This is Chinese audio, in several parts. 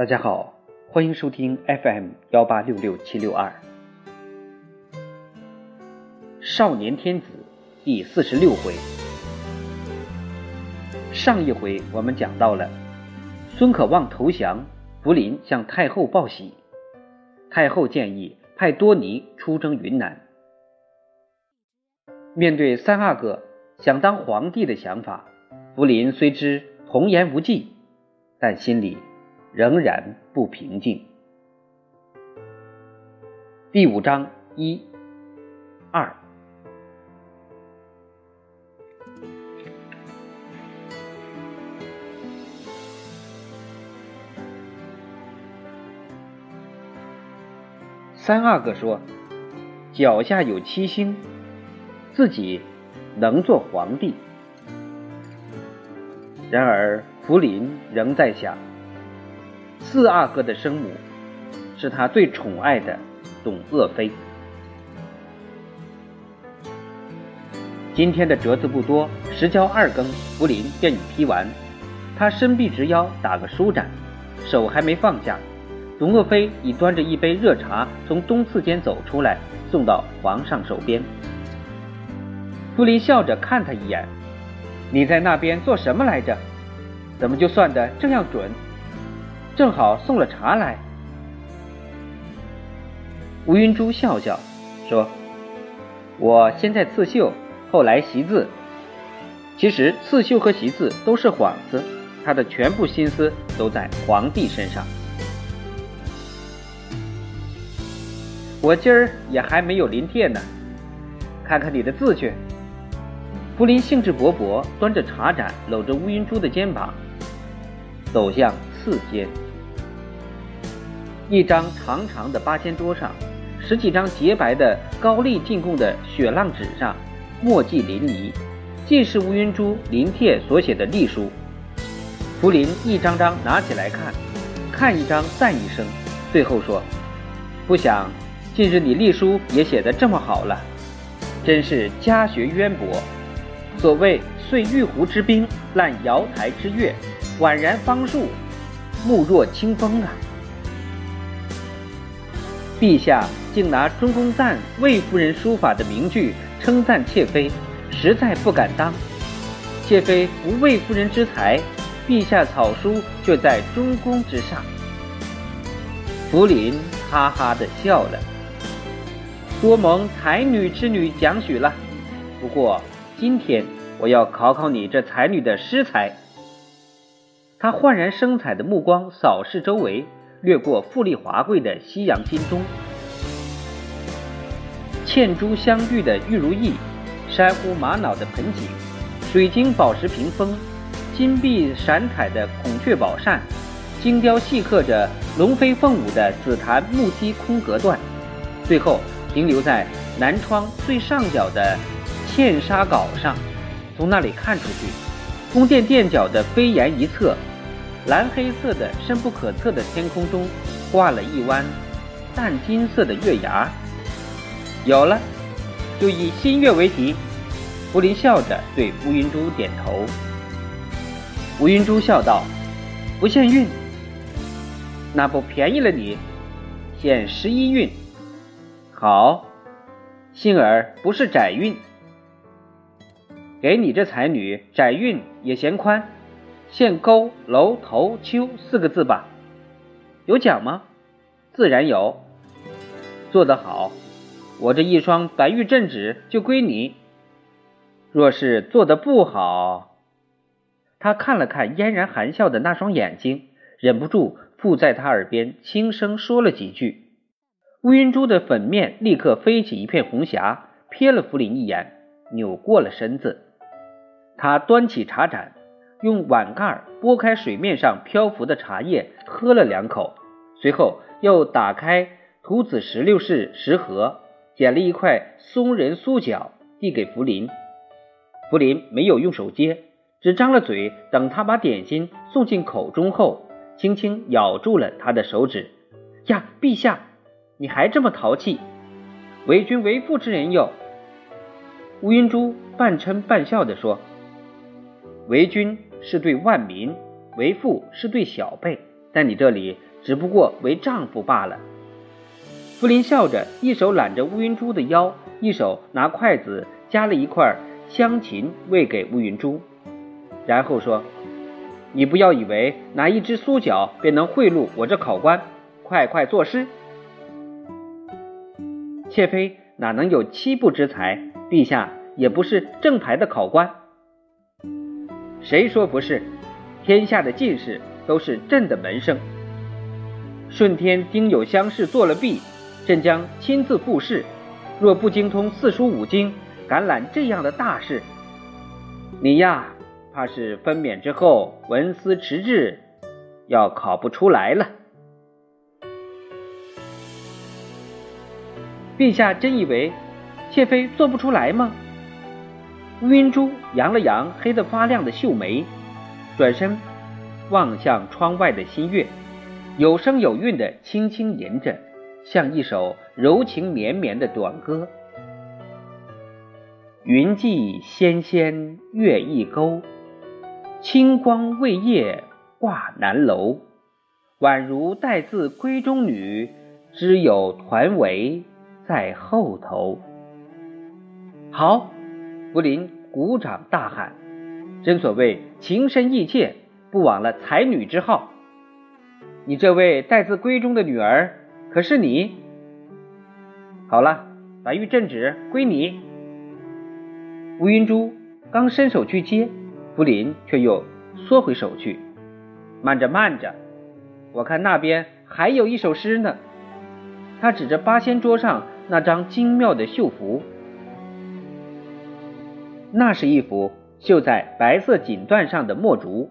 大家好，欢迎收听 FM 幺八六六七六二。少年天子第四十六回，上一回我们讲到了孙可望投降，福临向太后报喜，太后建议派多尼出征云南。面对三阿哥想当皇帝的想法，福临虽知童言无忌，但心里。仍然不平静。第五章一、二，三阿哥说：“脚下有七星，自己能做皇帝。”然而福临仍在想。四阿哥的生母是他最宠爱的董鄂妃。今天的折子不多，时交二更，福临便已批完。他伸臂直腰，打个舒展，手还没放下，董鄂妃已端着一杯热茶从东次间走出来，送到皇上手边。福临笑着看他一眼：“你在那边做什么来着？怎么就算得这样准？”正好送了茶来，吴云珠笑笑说：“我先在刺绣，后来习字。其实刺绣和习字都是幌子，他的全部心思都在皇帝身上。我今儿也还没有临帖呢，看看你的字去。”福临兴致勃勃，端着茶盏，搂着吴云珠的肩膀，走向四间。一张长长的八仙桌上，十几张洁白的高丽进贡的雪浪纸上，墨迹淋漓，尽是吴云珠临帖所写的隶书。福临一张张拿起来看，看一张赞一声，最后说：“不想近日你隶书也写得这么好了，真是家学渊博。所谓岁玉壶之冰，烂瑶台之月，宛然方树，目若清风啊！”陛下竟拿“中宫赞魏夫人书法”的名句称赞妾妃，实在不敢当。妾妃无魏夫人之才，陛下草书却在中宫之上。福临哈哈的笑了，多蒙才女之女奖许了。不过今天我要考考你这才女的诗才。他焕然生彩的目光扫视周围。掠过富丽华贵的西洋金钟，嵌珠镶玉的玉如意，珊瑚玛瑙的盆景，水晶宝石屏风，金碧闪彩的孔雀宝扇，精雕细刻着龙飞凤舞的紫檀木梯空格段，最后停留在南窗最上角的嵌纱稿上。从那里看出去，宫殿殿角的飞檐一侧。蓝黑色的深不可测的天空中，挂了一弯淡金色的月牙。有了，就以新月为题。福临笑着对乌云珠点头。乌云珠笑道：“不限韵，那不便宜了你？限十一韵。好，幸而不是窄韵。给你这才女，窄韵也嫌宽。”限勾楼头秋四个字吧，有奖吗？自然有。做得好，我这一双白玉镇纸就归你。若是做得不好，他看了看嫣然含笑的那双眼睛，忍不住附在他耳边轻声说了几句。乌云珠的粉面立刻飞起一片红霞，瞥了福临一眼，扭过了身子。他端起茶盏。用碗盖拨开水面上漂浮的茶叶，喝了两口，随后又打开涂子石榴式食盒，捡了一块松仁酥饺递给福临。福临没有用手接，只张了嘴，等他把点心送进口中后，轻轻咬住了他的手指。呀，陛下，你还这么淘气？为君为父之人哟。乌云珠半嗔半笑地说：“为君。”是对万民为父，是对小辈，在你这里只不过为丈夫罢了。福林笑着，一手揽着乌云珠的腰，一手拿筷子夹了一块香芹喂给乌云珠，然后说：“你不要以为拿一只酥脚便能贿赂我这考官，快快作诗。”妾妃哪能有七步之才？陛下也不是正牌的考官。谁说不是？天下的进士都是朕的门生。顺天丁酉乡试做了弊，朕将亲自复试。若不精通四书五经，敢揽这样的大事，你呀，怕是分娩之后文思迟滞，要考不出来了。陛下真以为妾妃做不出来吗？乌云珠扬了扬黑得发亮的秀眉，转身望向窗外的新月，有声有韵的轻轻吟着，像一首柔情绵绵的短歌。云髻纤纤月一钩，清光未夜挂南楼。宛如待字闺中女，只有团围在后头。好。福林鼓掌大喊：“真所谓情深意切，不枉了才女之号。你这位待字闺中的女儿，可是你？好了，白玉镇旨归你。”吴云珠刚伸手去接，福林却又缩回手去。慢着，慢着，我看那边还有一首诗呢。他指着八仙桌上那张精妙的绣符。那是一幅绣在白色锦缎上的墨竹，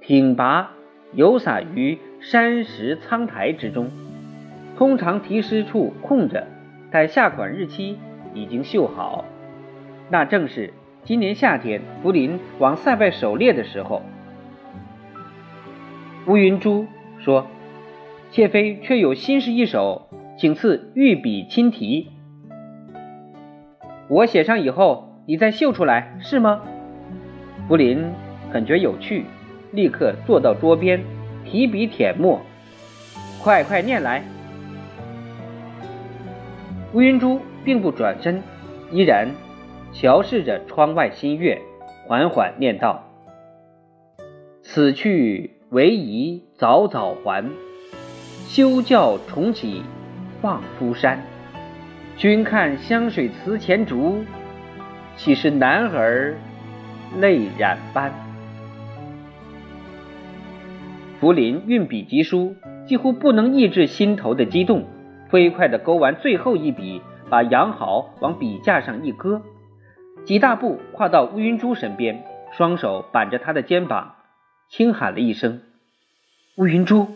挺拔游洒于山石苍苔之中。通常题诗处空着，待下款日期已经绣好。那正是今年夏天福临往塞外狩猎的时候。乌云珠说：“妾妃却有新诗一首，请赐御笔亲题。我写上以后。”你再绣出来是吗？福林很觉有趣，立刻坐到桌边，提笔舔墨，快快念来。乌云珠并不转身，依然瞧视着窗外新月，缓缓念道：“此去为宜早早还，休教重启望夫山。君看湘水祠前竹。”岂是男儿泪染斑？福林运笔疾书，几乎不能抑制心头的激动，飞快地勾完最后一笔，把杨好往笔架上一搁，几大步跨到乌云珠身边，双手板着他的肩膀，轻喊了一声：“乌云珠。”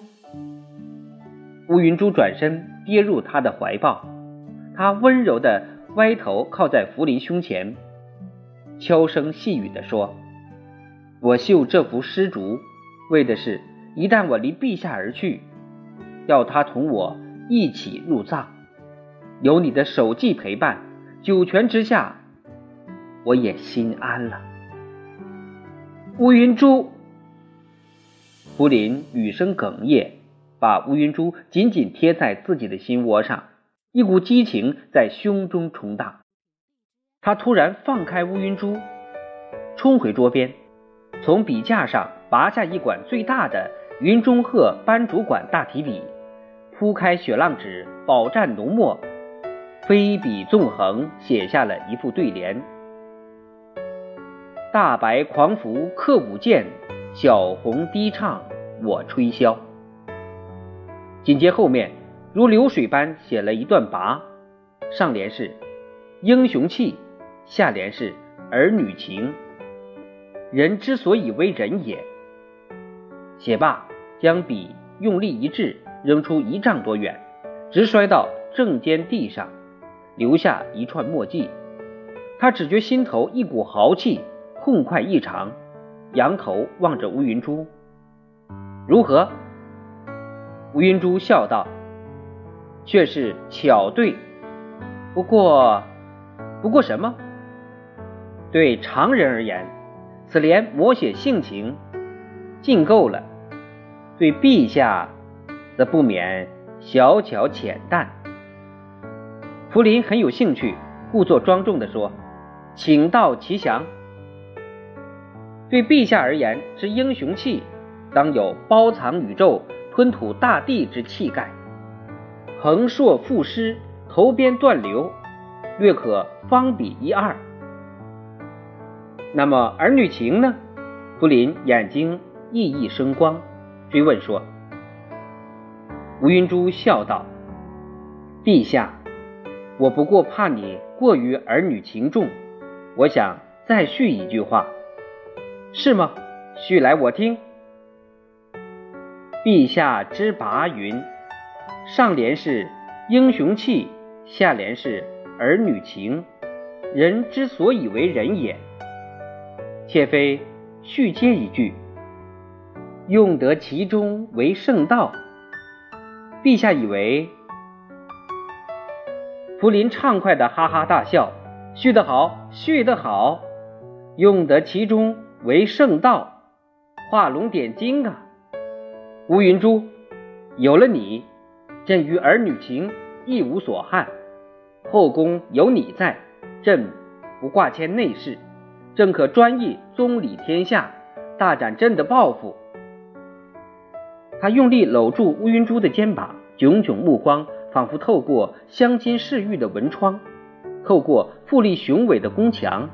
乌云珠转身跌入他的怀抱，他温柔地歪头靠在福林胸前。悄声细语地说：“我绣这幅诗竹，为的是，一旦我离陛下而去，要他同我一起入葬。有你的手迹陪伴，九泉之下，我也心安了。”乌云珠，福林语声哽咽，把乌云珠紧紧贴在自己的心窝上，一股激情在胸中冲荡。他突然放开乌云珠，冲回桌边，从笔架上拔下一管最大的云中鹤斑竹管大提笔，铺开雪浪纸，饱蘸浓墨，飞笔纵横，写下了一副对联：“大白狂拂客舞剑，小红低唱我吹箫。”紧接后面如流水般写了一段跋，上联是英雄气。下联是儿女情，人之所以为人也。写罢，将笔用力一掷，扔出一丈多远，直摔到正间地上，留下一串墨迹。他只觉心头一股豪气，痛快异常，仰头望着乌云珠，如何？乌云珠笑道：“却是巧对，不过，不过什么？”对常人而言，此联摹写性情，尽够了；对陛下，则不免小巧浅淡。福临很有兴趣，故作庄重地说：“请到其详。对陛下而言，之英雄气，当有包藏宇宙、吞吐大地之气概。横槊赋诗，头边断流，略可方比一二。那么儿女情呢？”福临眼睛熠熠生光，追问说：“吴云珠笑道：‘陛下，我不过怕你过于儿女情重，我想再续一句话，是吗？续来我听。’陛下之拔云，上联是英雄气，下联是儿女情，人之所以为人也，且非。”续接一句，用得其中为圣道。陛下以为，福临畅快的哈哈大笑，续得好，续得好，用得其中为圣道，画龙点睛啊！乌云珠，有了你，朕与儿女情亦无所憾。后宫有你在，朕不挂牵内事。正可专意宗理天下，大展朕的抱负。他用力搂住乌云珠的肩膀，炯炯目光仿佛透过镶金饰玉的文窗，透过富丽雄伟的宫墙，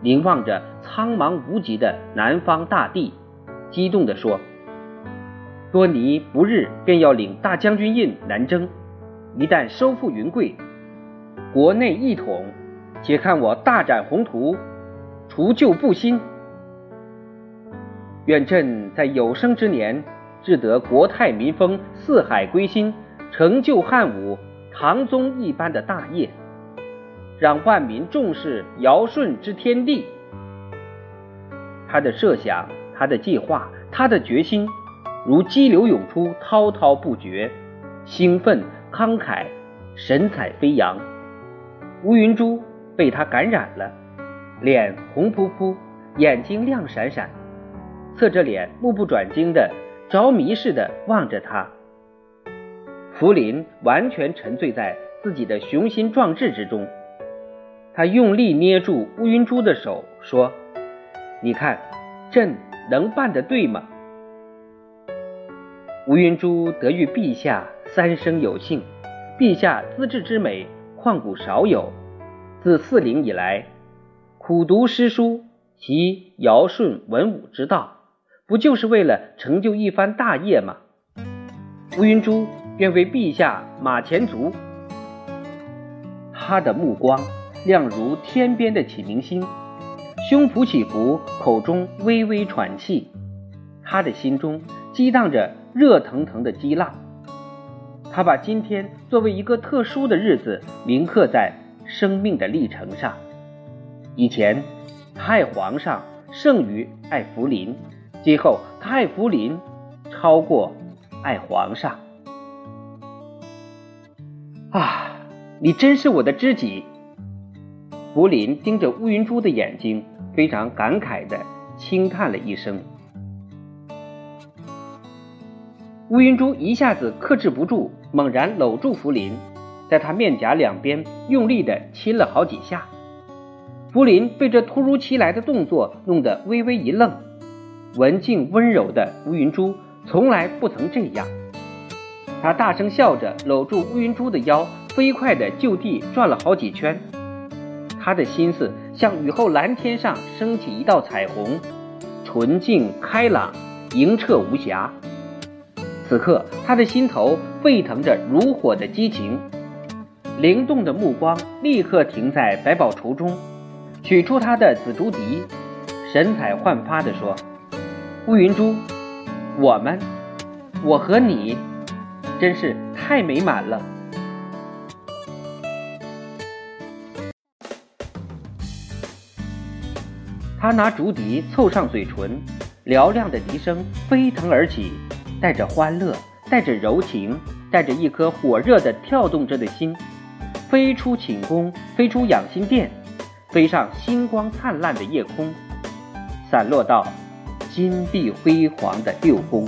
凝望着苍茫无极的南方大地，激动地说：“多尼不日便要领大将军印南征，一旦收复云贵，国内一统，且看我大展宏图。”除旧布新，愿朕在有生之年，至得国泰民丰、四海归心，成就汉武、唐宗一般的大业，让万民重视尧舜之天地。他的设想，他的计划，他的决心，如激流涌出，滔滔不绝，兴奋慷慨，神采飞扬。乌云珠被他感染了。脸红扑扑，眼睛亮闪闪，侧着脸，目不转睛的着迷似的望着他。福临完全沉醉在自己的雄心壮志之中，他用力捏住乌云珠的手，说：“你看，朕能办得对吗？”乌云珠得遇陛下三生有幸，陛下资质之美，旷古少有，自四陵以来。苦读诗书，习尧舜文武之道，不就是为了成就一番大业吗？乌云珠便为陛下马前卒。他的目光亮如天边的启明星，胸脯起伏，口中微微喘气，他的心中激荡着热腾腾的激浪。他把今天作为一个特殊的日子铭刻在生命的历程上。以前，他爱皇上胜于爱福临；今后，他爱福临超过爱皇上。啊，你真是我的知己！福临盯着乌云珠的眼睛，非常感慨地轻叹了一声。乌云珠一下子克制不住，猛然搂住福临，在他面颊两边用力地亲了好几下。福林被这突如其来的动作弄得微微一愣，文静温柔的乌云珠从来不曾这样。他大声笑着，搂住乌云珠的腰，飞快地就地转了好几圈。他的心思像雨后蓝天上升起一道彩虹，纯净开朗，莹澈无瑕。此刻，他的心头沸腾着如火的激情，灵动的目光立刻停在百宝橱中。取出他的紫竹笛，神采焕发地说：“乌云珠，我们，我和你，真是太美满了。”他拿竹笛凑上嘴唇，嘹亮的笛声飞腾而起，带着欢乐，带着柔情，带着一颗火热的跳动着的心，飞出寝宫，飞出养心殿。飞上星光灿烂的夜空，散落到金碧辉煌的六宫。